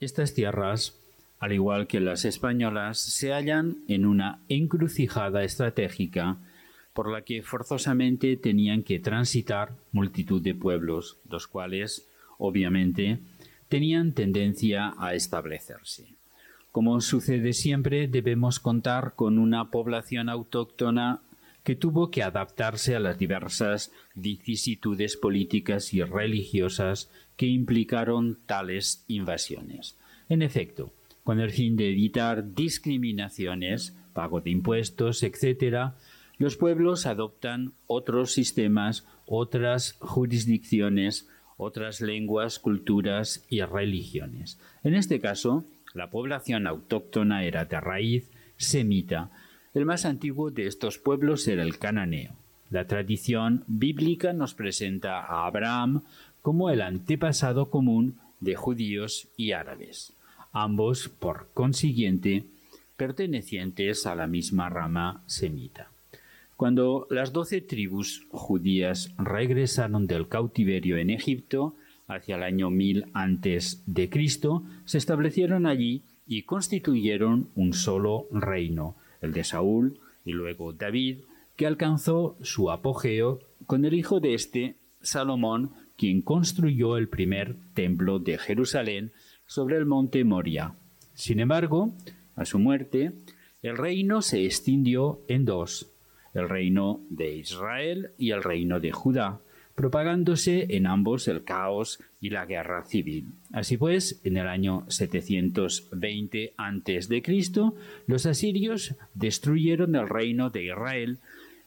Estas tierras, al igual que las españolas, se hallan en una encrucijada estratégica por la que forzosamente tenían que transitar multitud de pueblos, los cuales, obviamente, tenían tendencia a establecerse. Como sucede siempre, debemos contar con una población autóctona que tuvo que adaptarse a las diversas vicisitudes políticas y religiosas que implicaron tales invasiones. En efecto, con el fin de evitar discriminaciones, pago de impuestos, etc., los pueblos adoptan otros sistemas, otras jurisdicciones, otras lenguas, culturas y religiones. En este caso, la población autóctona era de raíz semita. El más antiguo de estos pueblos era el cananeo. La tradición bíblica nos presenta a Abraham como el antepasado común de judíos y árabes, ambos, por consiguiente, pertenecientes a la misma rama semita. Cuando las doce tribus judías regresaron del cautiverio en Egipto, hacia el año 1000 antes de Cristo, se establecieron allí y constituyeron un solo reino, el de Saúl y luego David, que alcanzó su apogeo con el hijo de este, Salomón, quien construyó el primer templo de Jerusalén sobre el monte Moria. Sin embargo, a su muerte, el reino se extindió en dos, el reino de Israel y el reino de Judá, propagándose en ambos el caos y la guerra civil. Así pues, en el año 720 a.C., los asirios destruyeron el reino de Israel,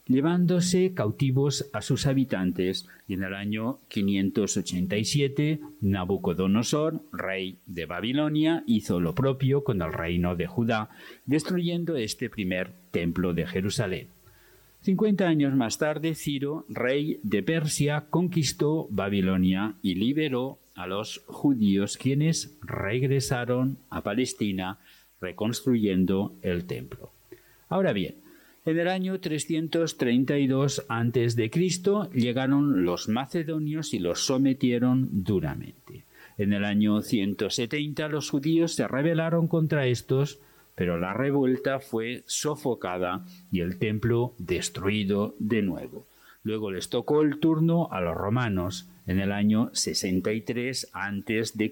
llevándose cautivos a sus habitantes, y en el año 587 Nabucodonosor, rey de Babilonia, hizo lo propio con el reino de Judá, destruyendo este primer templo de Jerusalén. Cincuenta años más tarde, Ciro, rey de Persia, conquistó Babilonia y liberó a los judíos quienes regresaron a Palestina reconstruyendo el templo. Ahora bien, en el año 332 a.C. llegaron los macedonios y los sometieron duramente. En el año 170 los judíos se rebelaron contra estos pero la revuelta fue sofocada y el templo destruido de nuevo. Luego les tocó el turno a los romanos en el año 63 a.C.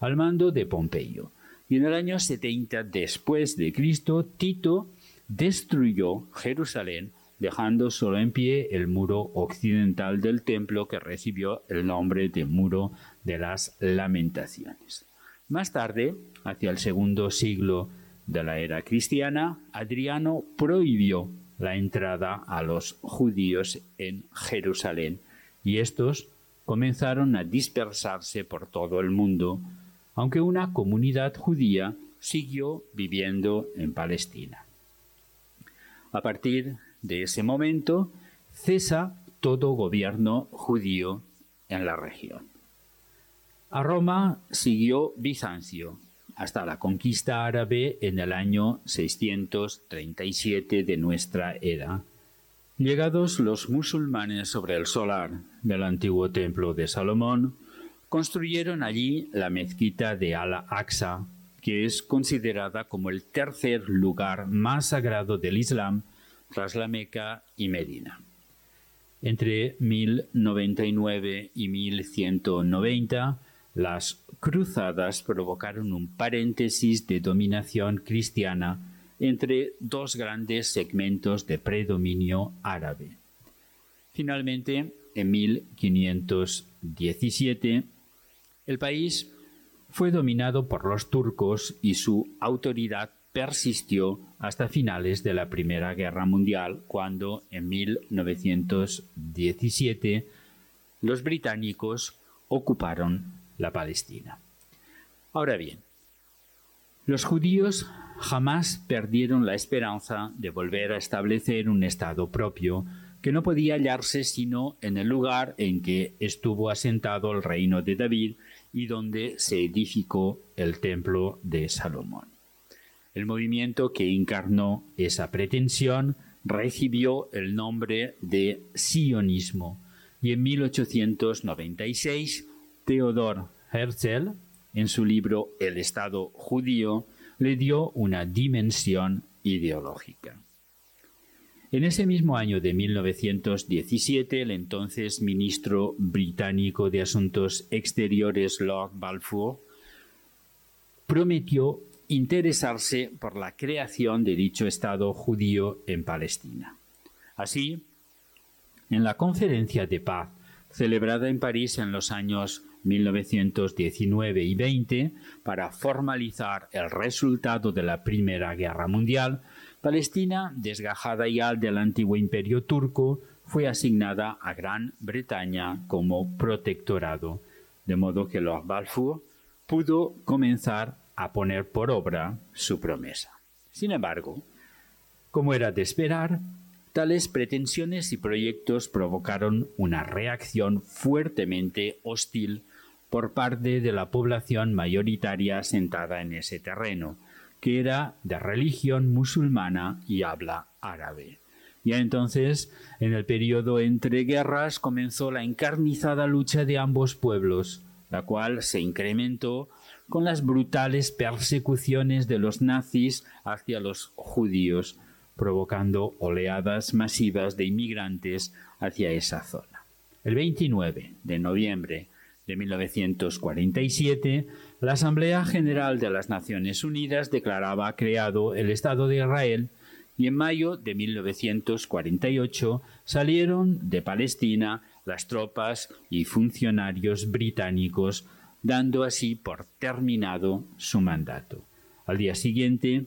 al mando de Pompeyo. Y en el año 70 después de Cristo, Tito destruyó Jerusalén, dejando solo en pie el muro occidental del templo que recibió el nombre de Muro de las Lamentaciones. Más tarde, hacia el segundo siglo de la era cristiana, Adriano prohibió la entrada a los judíos en Jerusalén y estos comenzaron a dispersarse por todo el mundo, aunque una comunidad judía siguió viviendo en Palestina. A partir de ese momento cesa todo gobierno judío en la región. A Roma siguió Bizancio, hasta la conquista árabe en el año 637 de nuestra era. Llegados los musulmanes sobre el solar del antiguo templo de Salomón, construyeron allí la mezquita de Al-Aqsa, que es considerada como el tercer lugar más sagrado del Islam tras la Meca y Medina. Entre 1099 y 1190, las cruzadas provocaron un paréntesis de dominación cristiana entre dos grandes segmentos de predominio árabe. Finalmente, en 1517, el país fue dominado por los turcos y su autoridad persistió hasta finales de la Primera Guerra Mundial, cuando en 1917 los británicos ocuparon la Palestina. Ahora bien, los judíos jamás perdieron la esperanza de volver a establecer un Estado propio que no podía hallarse sino en el lugar en que estuvo asentado el reino de David y donde se edificó el templo de Salomón. El movimiento que encarnó esa pretensión recibió el nombre de sionismo y en 1896 Theodor Herzl, en su libro El Estado judío, le dio una dimensión ideológica. En ese mismo año de 1917, el entonces ministro británico de Asuntos Exteriores Lord Balfour prometió interesarse por la creación de dicho Estado judío en Palestina. Así, en la conferencia de paz celebrada en París en los años 1919 y 20 para formalizar el resultado de la Primera Guerra Mundial, Palestina, desgajada ya del antiguo imperio turco, fue asignada a Gran Bretaña como protectorado, de modo que Lord Balfour pudo comenzar a poner por obra su promesa. Sin embargo, como era de esperar, tales pretensiones y proyectos provocaron una reacción fuertemente hostil por parte de la población mayoritaria asentada en ese terreno, que era de religión musulmana y habla árabe. Ya entonces, en el periodo entre guerras, comenzó la encarnizada lucha de ambos pueblos, la cual se incrementó con las brutales persecuciones de los nazis hacia los judíos, provocando oleadas masivas de inmigrantes hacia esa zona. El 29 de noviembre de 1947, la Asamblea General de las Naciones Unidas declaraba creado el Estado de Israel y en mayo de 1948 salieron de Palestina las tropas y funcionarios británicos, dando así por terminado su mandato. Al día siguiente,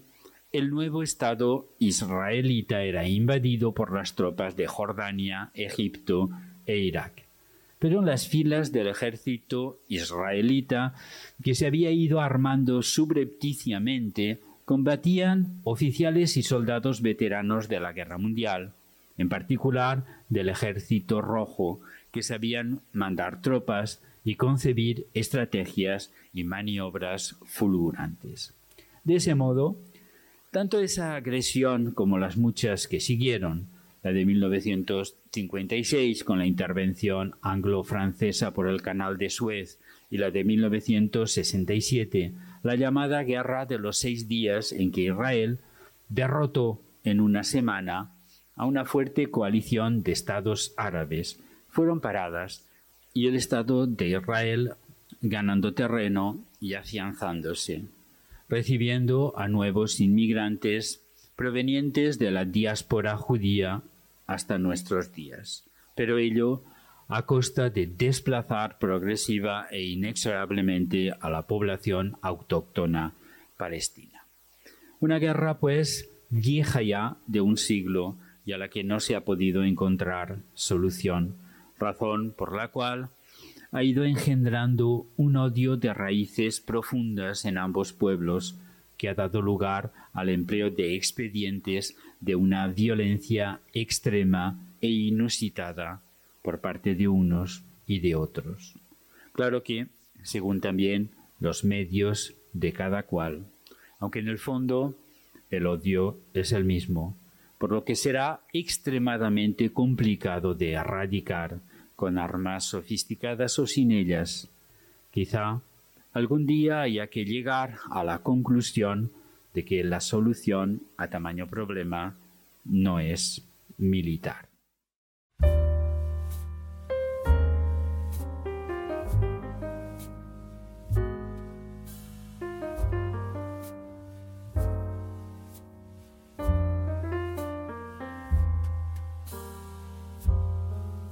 el nuevo Estado israelita era invadido por las tropas de Jordania, Egipto e Irak pero en las filas del ejército israelita, que se había ido armando subrepticiamente, combatían oficiales y soldados veteranos de la guerra mundial, en particular del ejército rojo, que sabían mandar tropas y concebir estrategias y maniobras fulgurantes. De ese modo, tanto esa agresión como las muchas que siguieron la de 1956 con la intervención anglo-francesa por el canal de Suez y la de 1967, la llamada Guerra de los Seis Días en que Israel derrotó en una semana a una fuerte coalición de estados árabes, fueron paradas y el Estado de Israel ganando terreno y afianzándose, recibiendo a nuevos inmigrantes provenientes de la diáspora judía hasta nuestros días, pero ello a costa de desplazar progresiva e inexorablemente a la población autóctona palestina. Una guerra, pues, vieja ya de un siglo y a la que no se ha podido encontrar solución, razón por la cual ha ido engendrando un odio de raíces profundas en ambos pueblos, que ha dado lugar al empleo de expedientes de una violencia extrema e inusitada por parte de unos y de otros. Claro que, según también los medios de cada cual, aunque en el fondo el odio es el mismo, por lo que será extremadamente complicado de erradicar con armas sofisticadas o sin ellas. Quizá algún día haya que llegar a la conclusión de que la solución a tamaño problema no es militar.